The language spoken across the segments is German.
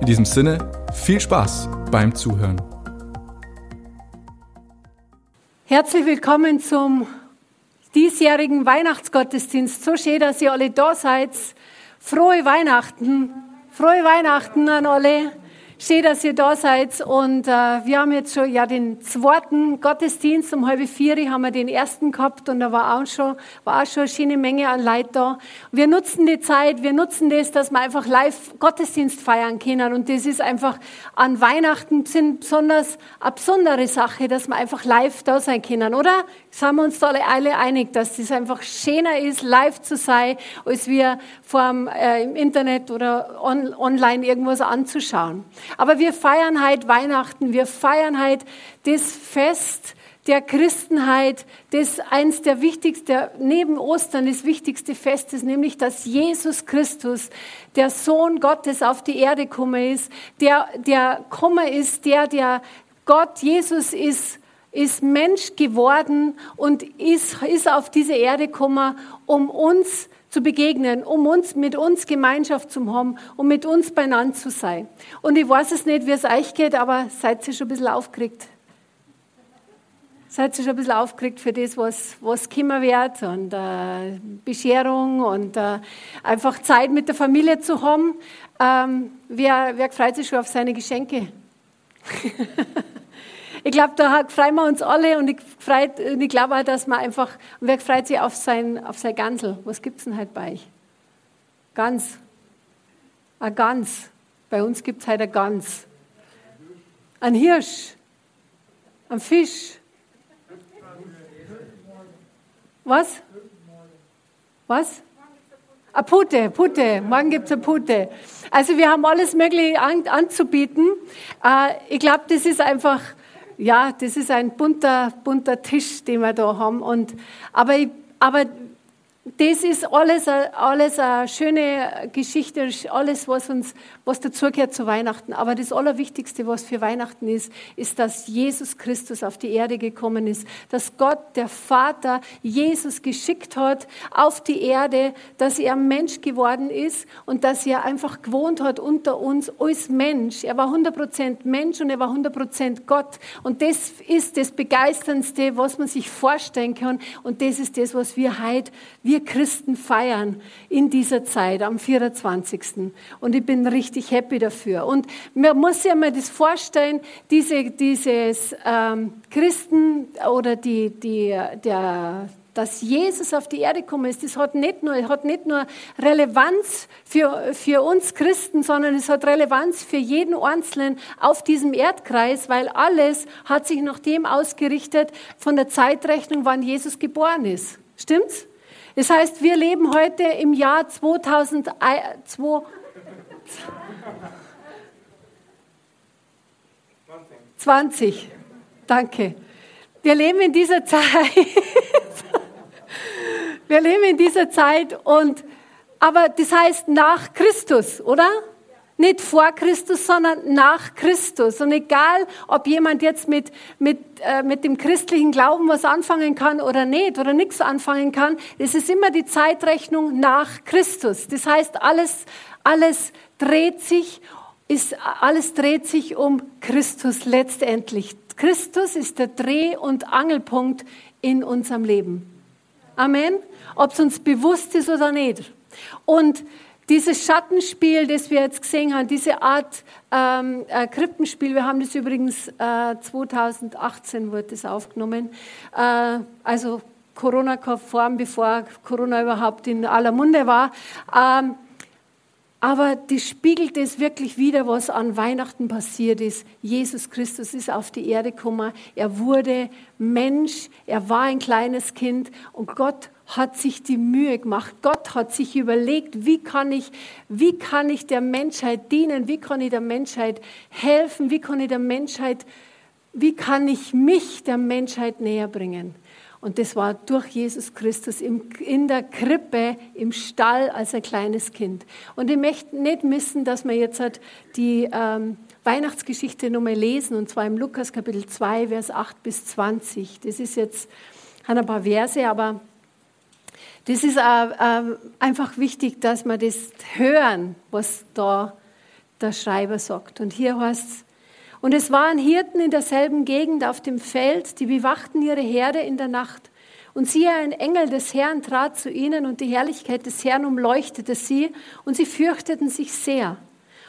In diesem Sinne, viel Spaß beim Zuhören. Herzlich willkommen zum diesjährigen Weihnachtsgottesdienst. So schön, dass ihr alle da seid. Frohe Weihnachten. Frohe Weihnachten an alle. Schön, dass ihr da seid. Und äh, wir haben jetzt schon ja den zweiten Gottesdienst. Um halb vier haben wir den ersten gehabt und da war auch schon, war auch schon eine schöne Menge an Leuten da. Wir nutzen die Zeit, wir nutzen das, dass wir einfach live Gottesdienst feiern können. Und das ist einfach an Weihnachten sind besonders eine besondere Sache, dass wir einfach live da sein können, oder? Sind wir uns da alle einig, dass das einfach schöner ist, live zu sein, als wir vor äh, im Internet oder on, online irgendwas anzuschauen. Aber wir feiern halt Weihnachten, wir feiern halt das Fest der Christenheit, das eins der wichtigsten, neben Ostern das wichtigste Fest ist, nämlich dass Jesus Christus, der Sohn Gottes auf die Erde gekommen ist, der, der gekommen ist, der, der Gott, Jesus ist, ist Mensch geworden und ist, ist auf diese Erde gekommen, um uns zu begegnen, um uns, mit uns Gemeinschaft zu haben, um mit uns beieinander zu sein. Und ich weiß es nicht, wie es euch geht, aber seid ihr schon ein bisschen aufgeregt? Seid ihr schon ein bisschen aufgeregt für das, was, was kommen wird und äh, Bescherung und äh, einfach Zeit mit der Familie zu haben? Ähm, wer, wer freut sich schon auf seine Geschenke? Ich glaube, da freuen wir uns alle und ich, ich glaube auch, dass man einfach, und wer freut sich auf sein, auf sein Gansel? Was gibt es denn halt bei euch? Gans. Ein Gans. Bei uns gibt es halt ein Gans. Ein Hirsch. Ein Fisch. Was? Was? Eine Pute, Pute. Morgen gibt es eine Pute. Also wir haben alles Mögliche an, anzubieten. Äh, ich glaube, das ist einfach ja, das ist ein bunter, bunter Tisch, den wir da haben. Und, aber, aber das ist alles, alles eine schöne Geschichte, alles, was uns, was dazugehört zu Weihnachten. Aber das Allerwichtigste, was für Weihnachten ist, ist, dass Jesus Christus auf die Erde gekommen ist, dass Gott, der Vater, Jesus geschickt hat auf die Erde, dass er Mensch geworden ist und dass er einfach gewohnt hat unter uns als Mensch. Er war 100% Mensch und er war 100% Gott. Und das ist das Begeisterndste, was man sich vorstellen kann. Und das ist das, was wir heute, wir wir Christen feiern in dieser Zeit am 24. Und ich bin richtig happy dafür. Und man muss sich mal das vorstellen, diese, dieses ähm, Christen oder die, die, der, dass Jesus auf die Erde gekommen ist, das hat nicht nur, hat nicht nur Relevanz für, für uns Christen, sondern es hat Relevanz für jeden Einzelnen auf diesem Erdkreis, weil alles hat sich nach dem ausgerichtet von der Zeitrechnung, wann Jesus geboren ist. Stimmt's? Das heißt, wir leben heute im Jahr 2002. 20. Danke. Wir leben in dieser Zeit. wir leben in dieser Zeit und, aber das heißt nach Christus, oder? Nicht vor Christus, sondern nach Christus. Und egal, ob jemand jetzt mit, mit, äh, mit dem christlichen Glauben was anfangen kann oder nicht oder nichts anfangen kann, es ist immer die Zeitrechnung nach Christus. Das heißt, alles, alles dreht sich, ist, alles dreht sich um Christus letztendlich. Christus ist der Dreh- und Angelpunkt in unserem Leben. Amen. Ob es uns bewusst ist oder nicht. Und dieses Schattenspiel, das wir jetzt gesehen haben, diese Art ähm, äh, Krippenspiel, wir haben das übrigens äh, 2018 wurde das aufgenommen, äh, also Corona-konform, bevor Corona überhaupt in aller Munde war. Ähm, aber das spiegelt es wirklich wieder, was an Weihnachten passiert ist. Jesus Christus ist auf die Erde gekommen. Er wurde Mensch. Er war ein kleines Kind. Und Gott hat sich die Mühe gemacht. Gott hat sich überlegt, wie kann ich, wie kann ich der Menschheit dienen? Wie kann ich der Menschheit helfen? Wie kann ich der Menschheit, wie kann ich mich der Menschheit näher bringen? Und das war durch Jesus Christus in der Krippe, im Stall als ein kleines Kind. Und ich möchte nicht missen, dass wir jetzt halt die ähm, Weihnachtsgeschichte nochmal lesen, und zwar im Lukas Kapitel 2, Vers 8 bis 20. Das ist jetzt ein paar Verse, aber das ist einfach wichtig, dass wir das hören, was da der Schreiber sagt. Und hier heißt es, und es waren Hirten in derselben Gegend auf dem Feld, die bewachten ihre Herde in der Nacht. Und siehe, ein Engel des Herrn trat zu ihnen und die Herrlichkeit des Herrn umleuchtete sie und sie fürchteten sich sehr.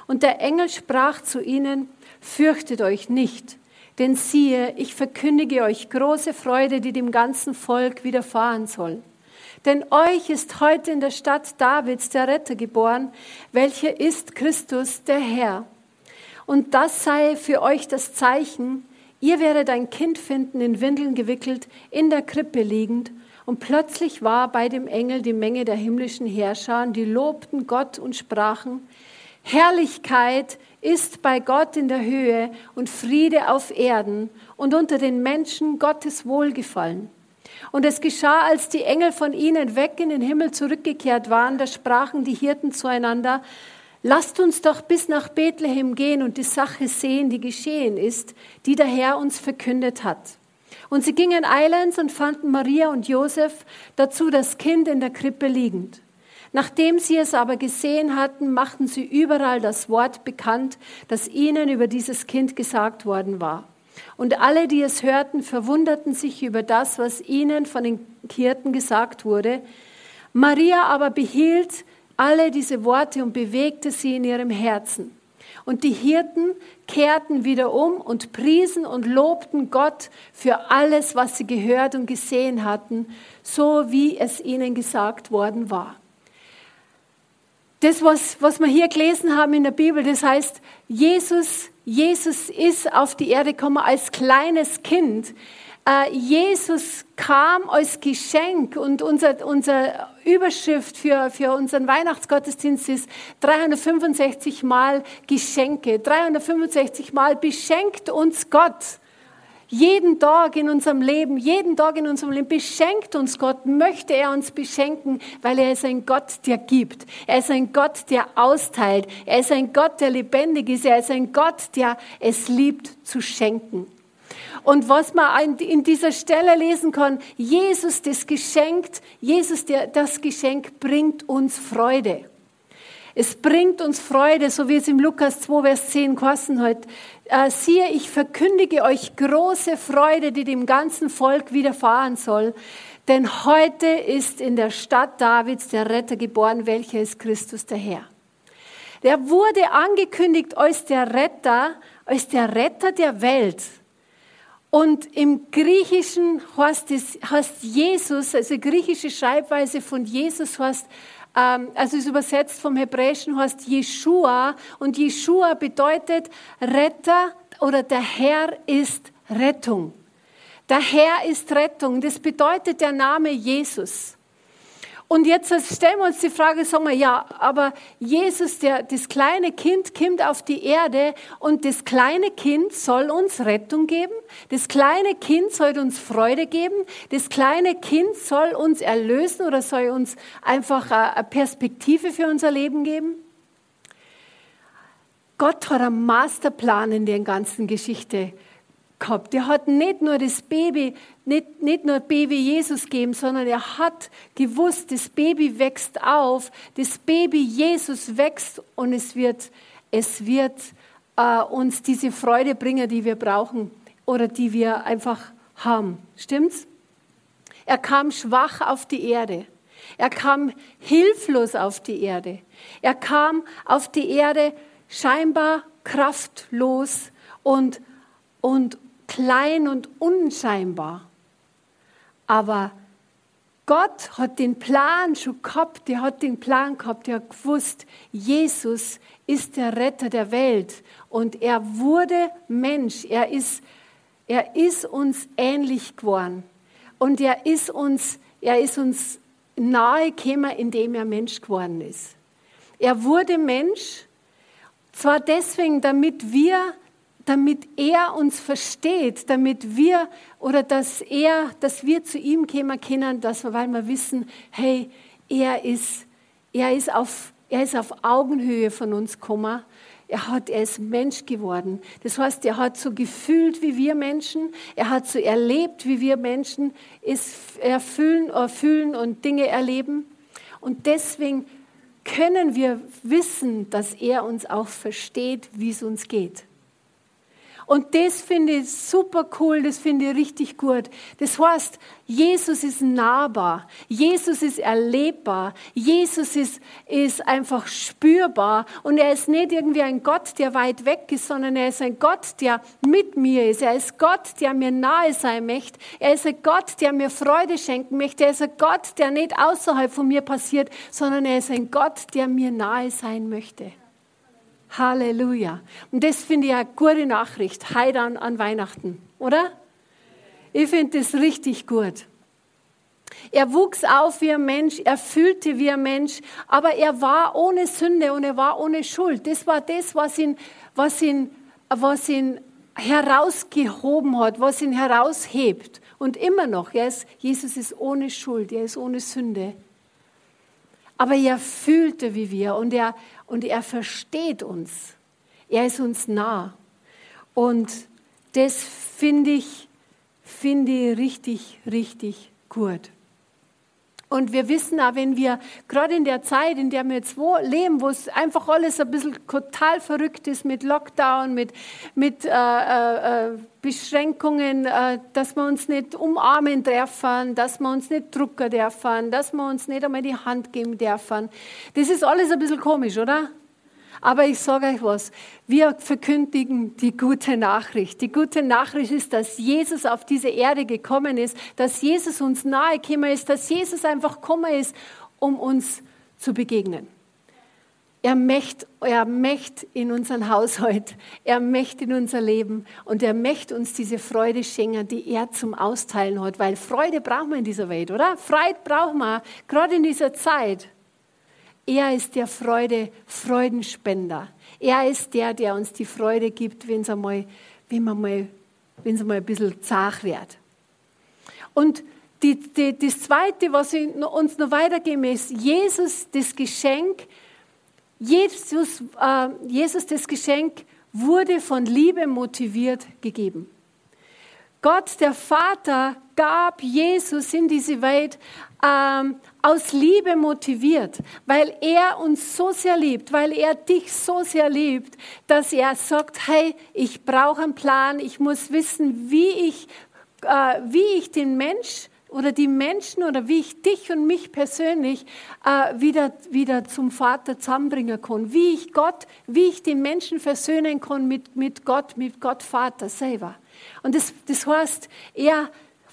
Und der Engel sprach zu ihnen, fürchtet euch nicht, denn siehe, ich verkündige euch große Freude, die dem ganzen Volk widerfahren soll. Denn euch ist heute in der Stadt Davids der Retter geboren, welcher ist Christus der Herr. Und das sei für euch das Zeichen, ihr werdet ein Kind finden, in Windeln gewickelt, in der Krippe liegend. Und plötzlich war bei dem Engel die Menge der himmlischen Herrscher, die lobten Gott und sprachen, Herrlichkeit ist bei Gott in der Höhe und Friede auf Erden und unter den Menschen Gottes Wohlgefallen. Und es geschah, als die Engel von ihnen weg in den Himmel zurückgekehrt waren, da sprachen die Hirten zueinander, Lasst uns doch bis nach Bethlehem gehen und die Sache sehen, die geschehen ist, die der Herr uns verkündet hat. Und sie gingen eilends und fanden Maria und Josef, dazu das Kind in der Krippe liegend. Nachdem sie es aber gesehen hatten, machten sie überall das Wort bekannt, das ihnen über dieses Kind gesagt worden war. Und alle, die es hörten, verwunderten sich über das, was ihnen von den Hirten gesagt wurde. Maria aber behielt alle diese Worte und bewegte sie in ihrem Herzen. Und die Hirten kehrten wieder um und priesen und lobten Gott für alles, was sie gehört und gesehen hatten, so wie es ihnen gesagt worden war. Das, was, was wir hier gelesen haben in der Bibel, das heißt, Jesus, Jesus ist auf die Erde gekommen als kleines Kind. Äh, Jesus kam als Geschenk und unser, unser Überschrift für, für unseren Weihnachtsgottesdienst ist 365 Mal Geschenke. 365 Mal beschenkt uns Gott. Jeden Tag in unserem Leben, jeden Tag in unserem Leben beschenkt uns Gott, möchte er uns beschenken, weil er ist ein Gott, der gibt. Er ist ein Gott, der austeilt. Er ist ein Gott, der lebendig ist. Er ist ein Gott, der es liebt zu schenken. Und was man in dieser Stelle lesen kann, Jesus das Geschenk, Jesus der, das Geschenk bringt uns Freude. Es bringt uns Freude, so wie es im Lukas 2, Vers 10 kosten hat. Äh, siehe, ich verkündige euch große Freude, die dem ganzen Volk widerfahren soll. Denn heute ist in der Stadt Davids der Retter geboren, welcher ist Christus der Herr. Der wurde angekündigt als der Retter, als der Retter der Welt. Und im Griechischen heißt, es, heißt Jesus, also griechische Schreibweise von Jesus heißt, also ist übersetzt vom Hebräischen heißt Jeshua. Und Jeshua bedeutet Retter oder der Herr ist Rettung. Der Herr ist Rettung. Das bedeutet der Name Jesus. Und jetzt stellen wir uns die Frage, sagen wir, ja, aber Jesus, der, das kleine Kind, kommt auf die Erde und das kleine Kind soll uns Rettung geben. Das kleine Kind soll uns Freude geben. Das kleine Kind soll uns erlösen oder soll uns einfach eine Perspektive für unser Leben geben. Gott hat einen Masterplan in der ganzen Geschichte gehabt. Er hat nicht nur das Baby, nicht, nicht nur Baby Jesus gegeben, sondern er hat gewusst, das Baby wächst auf, das Baby Jesus wächst und es wird, es wird äh, uns diese Freude bringen, die wir brauchen oder die wir einfach haben. Stimmt's? Er kam schwach auf die Erde. Er kam hilflos auf die Erde. Er kam auf die Erde scheinbar kraftlos und, und klein und unscheinbar. Aber Gott hat den Plan schon gehabt, der hat den Plan gehabt, der hat gewusst, Jesus ist der Retter der Welt und er wurde Mensch, er ist, er ist uns ähnlich geworden und er ist uns, er ist uns nahe gekommen, indem er Mensch geworden ist. Er wurde Mensch, zwar deswegen, damit wir, damit er uns versteht, damit wir oder dass er, dass wir zu ihm kommen können, dass wir, weil wir wissen, hey, er ist, er ist auf, er ist auf Augenhöhe von uns gekommen er, hat, er ist Mensch geworden. Das heißt, er hat so gefühlt wie wir Menschen, er hat so erlebt wie wir Menschen, ist erfüllen, erfüllen und Dinge erleben. Und deswegen können wir wissen, dass er uns auch versteht, wie es uns geht. Und das finde ich super cool, das finde ich richtig gut. Das heißt, Jesus ist nahbar, Jesus ist erlebbar, Jesus ist, ist einfach spürbar und er ist nicht irgendwie ein Gott, der weit weg ist, sondern er ist ein Gott, der mit mir ist. Er ist Gott, der mir nahe sein möchte. Er ist ein Gott, der mir Freude schenken möchte. Er ist ein Gott, der nicht außerhalb von mir passiert, sondern er ist ein Gott, der mir nahe sein möchte. Halleluja. Und das finde ich eine gute Nachricht, heute an, Weihnachten, oder? Ich finde das richtig gut. Er wuchs auf wie ein Mensch, er fühlte wie ein Mensch, aber er war ohne Sünde und er war ohne Schuld. Das war das, was ihn, was ihn, was ihn herausgehoben hat, was ihn heraushebt. Und immer noch, ist, Jesus ist ohne Schuld, er ist ohne Sünde. Aber er fühlte wie wir und er, und er versteht uns. Er ist uns nah. Und das finde ich, finde ich richtig, richtig gut. Und wir wissen auch, wenn wir gerade in der Zeit, in der wir jetzt leben, wo es einfach alles ein bisschen total verrückt ist mit Lockdown, mit, mit äh, äh, äh Beschränkungen, äh, dass wir uns nicht umarmen dürfen, dass wir uns nicht drucken dürfen, dass wir uns nicht einmal die Hand geben dürfen. Das ist alles ein bisschen komisch, oder? Aber ich sage euch was, wir verkündigen die gute Nachricht. Die gute Nachricht ist, dass Jesus auf diese Erde gekommen ist, dass Jesus uns nahe gekommen ist, dass Jesus einfach gekommen ist, um uns zu begegnen. Er möchte, er möchte in unseren Haushalt, er möchte in unser Leben und er möchte uns diese Freude schenken, die er zum Austeilen hat, weil Freude brauchen wir in dieser Welt, oder? Freude brauchen wir, gerade in dieser Zeit. Er ist der Freude, Freudenspender. Er ist der, der uns die Freude gibt, wenn es mal, wenn es einmal ein bisschen zart wird. Und die, die, das Zweite, was ich uns noch weitergeben ist, Jesus, das Geschenk, Jesus, äh, Jesus, das Geschenk wurde von Liebe motiviert gegeben. Gott, der Vater, gab Jesus in diese Weit ähm, aus Liebe motiviert, weil er uns so sehr liebt, weil er dich so sehr liebt, dass er sagt, hey, ich brauche einen Plan, ich muss wissen, wie ich, äh, wie ich den Mensch oder die Menschen oder wie ich dich und mich persönlich äh, wieder, wieder zum Vater zusammenbringen kann, wie ich Gott, wie ich den Menschen versöhnen kann mit, mit Gott, mit Gott Vater selber. Und das, das heißt, er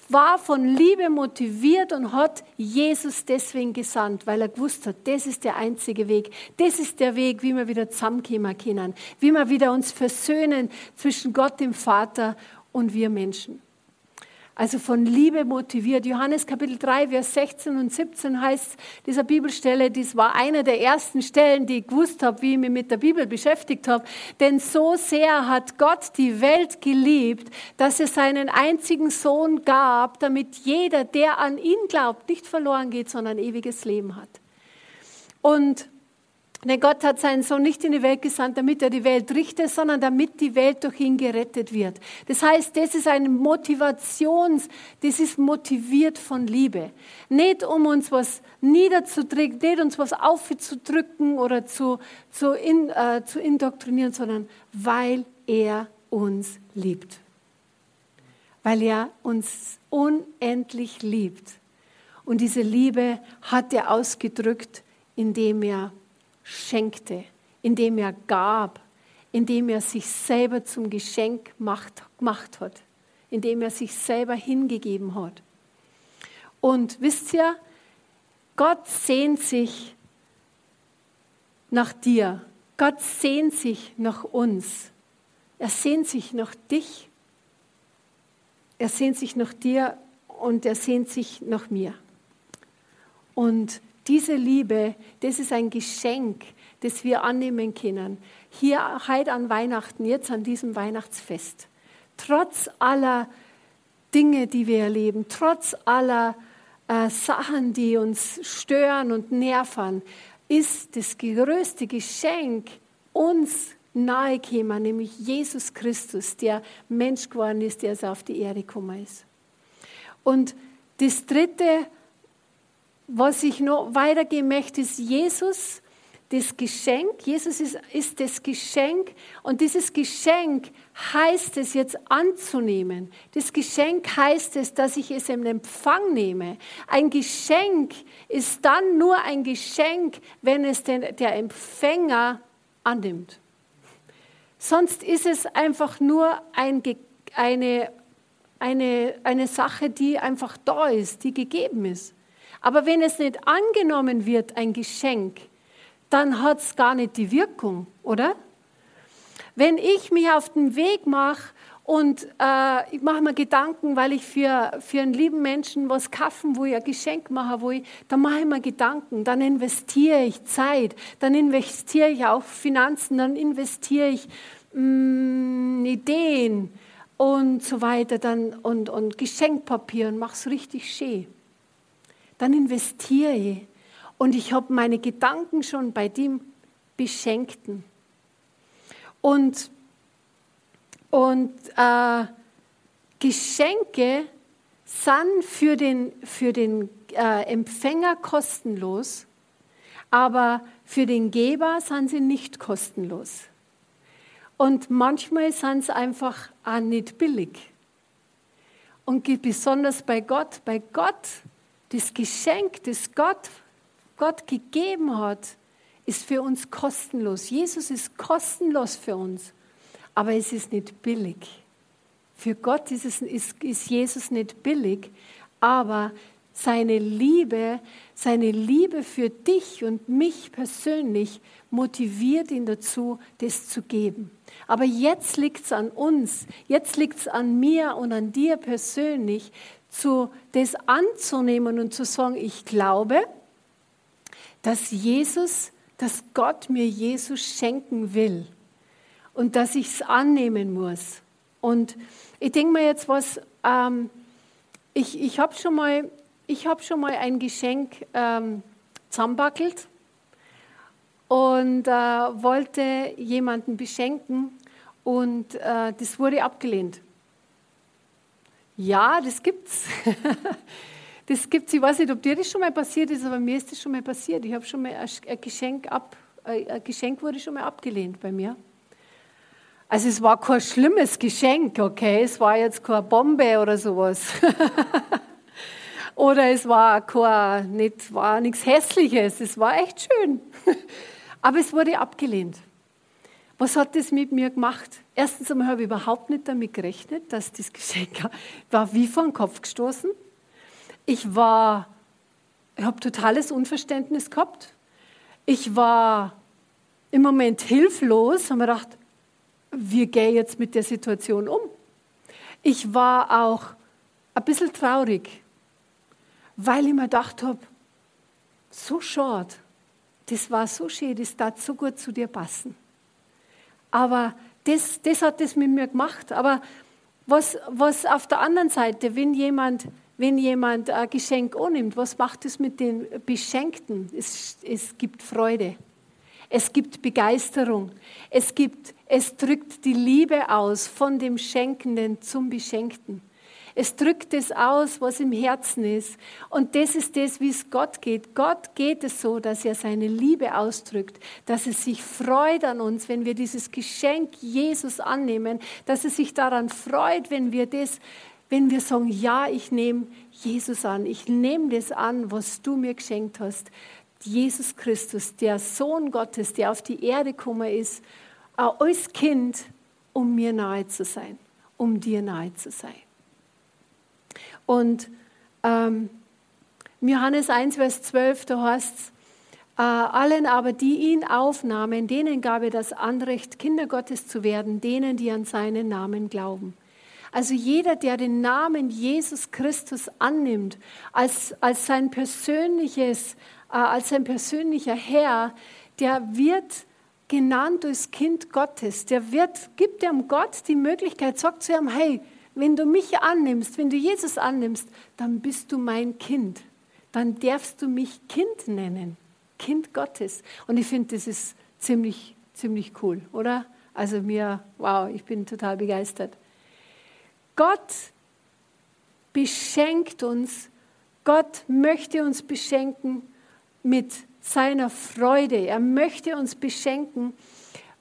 war von Liebe motiviert und hat Jesus deswegen gesandt, weil er gewusst hat, das ist der einzige Weg. Das ist der Weg, wie wir wieder zusammenkommen können, wie wir wieder uns versöhnen zwischen Gott, dem Vater und wir Menschen. Also von Liebe motiviert. Johannes Kapitel 3, Vers 16 und 17 heißt dieser Bibelstelle, das war eine der ersten Stellen, die ich gewusst habe, wie ich mich mit der Bibel beschäftigt habe. Denn so sehr hat Gott die Welt geliebt, dass er seinen einzigen Sohn gab, damit jeder, der an ihn glaubt, nicht verloren geht, sondern ewiges Leben hat. Und denn Gott hat seinen Sohn nicht in die Welt gesandt, damit er die Welt richtet, sondern damit die Welt durch ihn gerettet wird. Das heißt, das ist eine Motivations, das ist motiviert von Liebe. Nicht um uns was niederzudrücken, nicht uns was aufzudrücken oder zu, zu, in, äh, zu indoktrinieren, sondern weil er uns liebt. Weil er uns unendlich liebt. Und diese Liebe hat er ausgedrückt, indem er schenkte, indem er gab, indem er sich selber zum Geschenk gemacht hat, indem er sich selber hingegeben hat. Und wisst ihr, Gott sehnt sich nach dir. Gott sehnt sich nach uns. Er sehnt sich nach dich. Er sehnt sich nach dir und er sehnt sich nach mir. Und diese Liebe, das ist ein Geschenk, das wir annehmen können. Hier heute an Weihnachten, jetzt an diesem Weihnachtsfest. Trotz aller Dinge, die wir erleben, trotz aller äh, Sachen, die uns stören und nerven, ist das größte Geschenk uns nahegekommen, nämlich Jesus Christus, der Mensch geworden ist, der auf die Erde gekommen ist. Und das Dritte, was ich noch weitergeben möchte, ist Jesus, das Geschenk. Jesus ist, ist das Geschenk und dieses Geschenk heißt es jetzt anzunehmen. Das Geschenk heißt es, dass ich es im Empfang nehme. Ein Geschenk ist dann nur ein Geschenk, wenn es den, der Empfänger annimmt. Sonst ist es einfach nur ein, eine, eine, eine Sache, die einfach da ist, die gegeben ist. Aber wenn es nicht angenommen wird, ein Geschenk, dann hat es gar nicht die Wirkung, oder? Wenn ich mich auf den Weg mache und äh, ich mache mir Gedanken, weil ich für, für einen lieben Menschen was kaufen, wo ich ein Geschenk mache, wo ich, dann mache ich mir Gedanken, dann investiere ich Zeit, dann investiere ich auch Finanzen, dann investiere ich mh, mm, Ideen und so weiter dann, und, und Geschenkpapier und mache es richtig schön. Dann investiere ich und ich habe meine Gedanken schon bei dem Beschenkten. Und, und äh, Geschenke sind für den, für den äh, Empfänger kostenlos, aber für den Geber sind sie nicht kostenlos. Und manchmal sind sie einfach auch nicht billig. Und besonders bei Gott, bei Gott, das Geschenk, das Gott Gott gegeben hat, ist für uns kostenlos. Jesus ist kostenlos für uns, aber es ist nicht billig. Für Gott ist, es, ist, ist Jesus nicht billig, aber seine Liebe, seine Liebe für dich und mich persönlich motiviert ihn dazu, das zu geben. Aber jetzt liegt es an uns, jetzt liegt es an mir und an dir persönlich, zu, das anzunehmen und zu sagen, ich glaube, dass Jesus, dass Gott mir Jesus schenken will und dass ich es annehmen muss. Und ich denke mir jetzt was, ähm, ich, ich habe schon, mal, hab schon mal ein Geschenk ähm, zusammenbackelt und äh, wollte jemanden beschenken und äh, das wurde abgelehnt. Ja, das gibt's. Das gibt Ich weiß nicht, ob dir das schon mal passiert ist, aber mir ist das schon mal passiert. Ich habe schon mal ein Geschenk ab, ein Geschenk wurde schon mal abgelehnt bei mir. Also es war kein schlimmes Geschenk, okay? Es war jetzt keine Bombe oder sowas. oder es war kein, nicht, war nichts Hässliches. Es war echt schön. Aber es wurde abgelehnt. Was hat das mit mir gemacht? Erstens einmal habe ich überhaupt nicht damit gerechnet, dass das Geschenk war wie vor den Kopf gestoßen ich war, ich habe totales Unverständnis gehabt. Ich war im Moment hilflos, habe mir gedacht, wie gehe ich jetzt mit der Situation um? Ich war auch ein bisschen traurig, weil ich mir gedacht habe, so schade, das war so schön, das darf so gut zu dir passen. Aber das, das hat das mit mir gemacht. Aber was, was auf der anderen Seite, wenn jemand wenn jemand ein Geschenk annimmt, was macht es mit den Beschenkten? Es, es gibt Freude. Es gibt Begeisterung. Es, gibt, es drückt die Liebe aus von dem Schenkenden zum Beschenkten. Es drückt es aus, was im Herzen ist. Und das ist das, wie es Gott geht. Gott geht es so, dass er seine Liebe ausdrückt, dass es sich freut an uns, wenn wir dieses Geschenk Jesus annehmen, dass es sich daran freut, wenn wir das wenn wir sagen, ja, ich nehme Jesus an, ich nehme das an, was du mir geschenkt hast. Jesus Christus, der Sohn Gottes, der auf die Erde gekommen ist, als Kind, um mir nahe zu sein, um dir nahe zu sein. Und ähm, Johannes 1, Vers 12, da heißt es, äh, allen aber, die ihn aufnahmen, denen gab er das Anrecht, Kinder Gottes zu werden, denen, die an seinen Namen glauben Also jeder, der den Namen Jesus Christus annimmt als, als sein persönliches, äh, als sein persönlicher Herr, der wird genannt als Kind Gottes. Der wird, gibt dem Gott die Möglichkeit, sagt zu ihm, hey, wenn du mich annimmst, wenn du Jesus annimmst, dann bist du mein Kind. Dann darfst du mich Kind nennen. Kind Gottes. Und ich finde, das ist ziemlich, ziemlich cool, oder? Also mir, wow, ich bin total begeistert. Gott beschenkt uns, Gott möchte uns beschenken mit seiner Freude. Er möchte uns beschenken,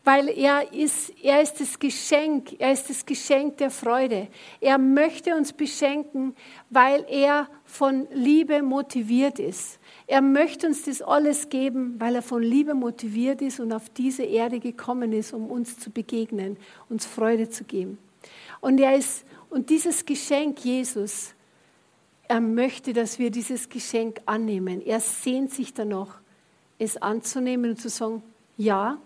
weil er ist, er ist das Geschenk, er ist das Geschenk der Freude. Er möchte uns beschenken, weil er von Liebe motiviert ist. Er möchte uns das alles geben, weil er von Liebe motiviert ist und auf diese Erde gekommen ist, um uns zu begegnen, uns Freude zu geben. Und er ist, und dieses Geschenk Jesus, er möchte, dass wir dieses Geschenk annehmen. Er sehnt sich danach, es anzunehmen und zu sagen, ja,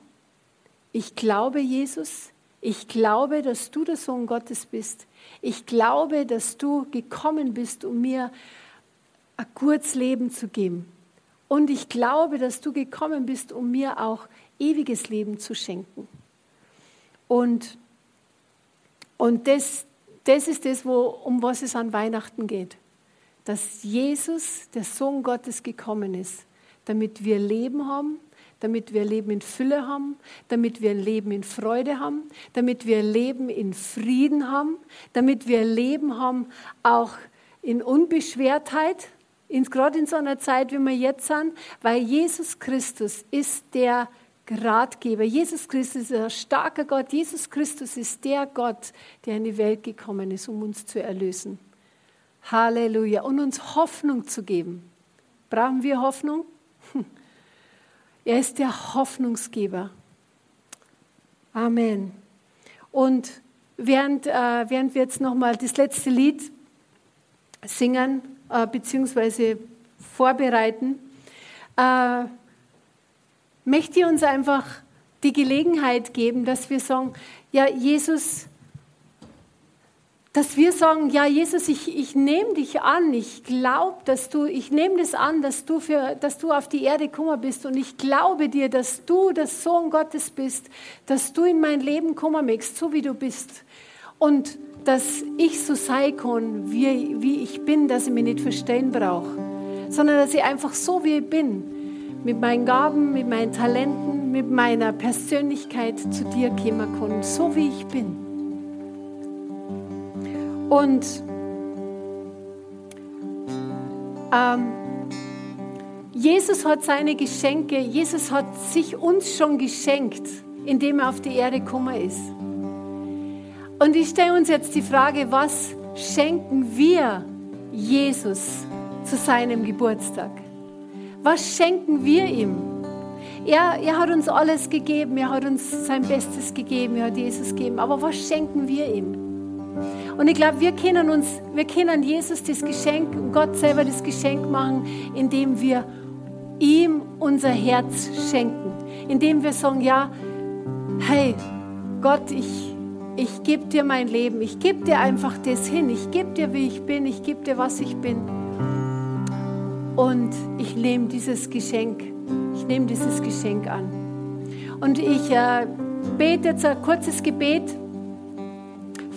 ich glaube Jesus, ich glaube, dass du der Sohn Gottes bist. Ich glaube, dass du gekommen bist, um mir ein gutes Leben zu geben. Und ich glaube, dass du gekommen bist, um mir auch ewiges Leben zu schenken. Und, und das, das ist das, wo, um was es an Weihnachten geht. Dass Jesus, der Sohn Gottes, gekommen ist, damit wir Leben haben, damit wir Leben in Fülle haben, damit wir Leben in Freude haben, damit wir Leben in Frieden haben, damit wir Leben haben auch in Unbeschwertheit, gerade in so einer Zeit, wie wir jetzt sind, weil Jesus Christus ist der Ratgeber. Jesus Christus ist ein starker Gott. Jesus Christus ist der Gott, der in die Welt gekommen ist, um uns zu erlösen. Halleluja. Und uns Hoffnung zu geben. Brauchen wir Hoffnung? Er ist der Hoffnungsgeber. Amen. Und während, äh, während wir jetzt nochmal das letzte Lied singen, äh, beziehungsweise vorbereiten, äh, möchte ich uns einfach die Gelegenheit geben, dass wir sagen, ja, Jesus, dass wir sagen, ja, Jesus, ich, ich nehme dich an, ich glaube, dass du, ich nehme das an, dass du, für, dass du auf die Erde gekommen bist und ich glaube dir, dass du der Sohn Gottes bist, dass du in mein Leben kommen möchtest, so wie du bist. Und dass ich so sein kann, wie, wie ich bin, dass ich mich nicht verstehen brauche, sondern dass ich einfach so wie ich bin, mit meinen Gaben, mit meinen Talenten, mit meiner Persönlichkeit zu dir kommen kann, so wie ich bin. Und ähm, Jesus hat seine Geschenke, Jesus hat sich uns schon geschenkt, indem er auf die Erde gekommen ist. Und ich stelle uns jetzt die Frage, was schenken wir Jesus zu seinem Geburtstag? Was schenken wir ihm? Er, er hat uns alles gegeben, er hat uns sein Bestes gegeben, er hat Jesus gegeben. Aber was schenken wir ihm? Und ich glaube, wir können uns, wir können Jesus das Geschenk, Gott selber das Geschenk machen, indem wir ihm unser Herz schenken. Indem wir sagen, ja, hey, Gott, ich, ich gebe dir mein Leben. Ich gebe dir einfach das hin. Ich gebe dir, wie ich bin. Ich gebe dir, was ich bin. Und ich nehme dieses Geschenk. Ich nehme dieses Geschenk an. Und ich äh, bete jetzt ein kurzes Gebet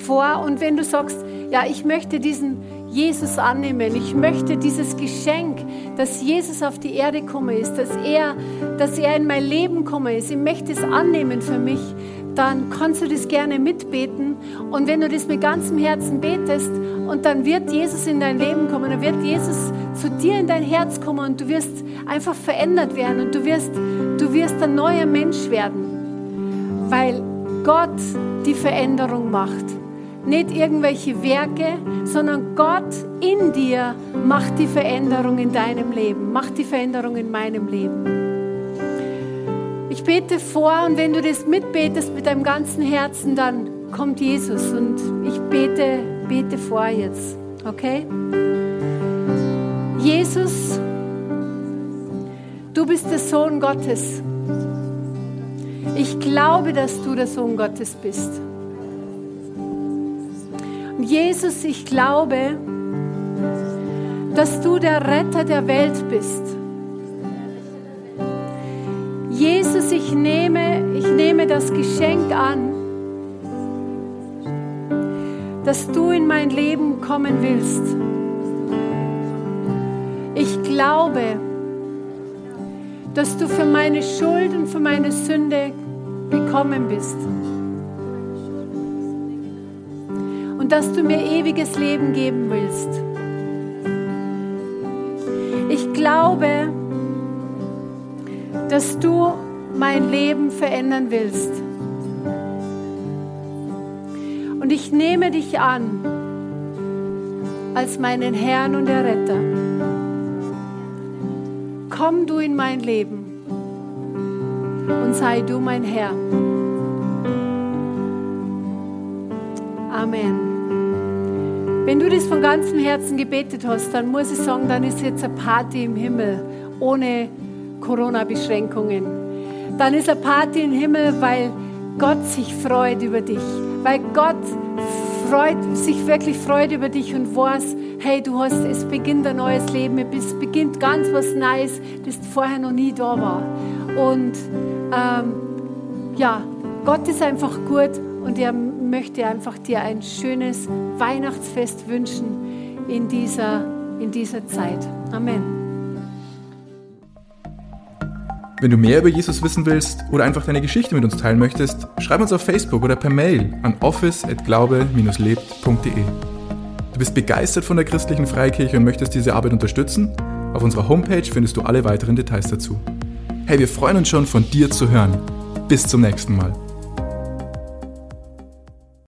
vor. Und wenn du sagst, ja, ich möchte diesen Jesus annehmen, ich möchte dieses Geschenk, dass Jesus auf die Erde gekommen ist, dass er, dass er in mein Leben gekommen ist, ich möchte es annehmen für mich, dann kannst du das gerne mitbeten. Und wenn du das mit ganzem Herzen betest, und dann wird Jesus in dein Leben kommen, dann wird Jesus zu dir in dein Herz kommen und du wirst einfach verändert werden und du wirst, du wirst ein neuer Mensch werden, weil Gott die Veränderung macht. Nicht irgendwelche Werke, sondern Gott in dir macht die Veränderung in deinem Leben, macht die Veränderung in meinem Leben. Ich bete vor und wenn du das mitbetest mit deinem ganzen Herzen, dann kommt Jesus und ich bete, bete vor jetzt. Okay? Jesus, du bist der Sohn Gottes. Ich glaube, dass du der Sohn Gottes bist. Jesus, ich glaube, dass du der Retter der Welt bist. Jesus, ich nehme, ich nehme das Geschenk an, dass du in mein Leben kommen willst. Ich glaube, dass du für meine Schuld und für meine Sünde gekommen bist. Dass du mir ewiges Leben geben willst. Ich glaube, dass du mein Leben verändern willst. Und ich nehme dich an als meinen Herrn und Erretter komm du in mein Leben und sei du mein Herr. Amen. Wenn du das von ganzem Herzen gebetet hast, dann muss ich sagen, dann ist jetzt eine Party im Himmel ohne Corona-Beschränkungen. Dann ist eine Party im Himmel, weil Gott sich freut über dich, weil Gott freut, sich wirklich freut über dich und weiß, hey, du hast, es beginnt ein neues Leben, es beginnt ganz was Neues, das vorher noch nie da war. Und ähm, ja, Gott ist einfach gut und er möchte einfach dir ein schönes Weihnachtsfest wünschen in dieser, in dieser Zeit. Amen. Wenn du mehr über Jesus wissen willst oder einfach deine Geschichte mit uns teilen möchtest, schreib uns auf Facebook oder per Mail an office@glaube-lebt.de. Du bist begeistert von der christlichen Freikirche und möchtest diese Arbeit unterstützen? Auf unserer Homepage findest du alle weiteren Details dazu. Hey, wir freuen uns schon von dir zu hören. Bis zum nächsten Mal.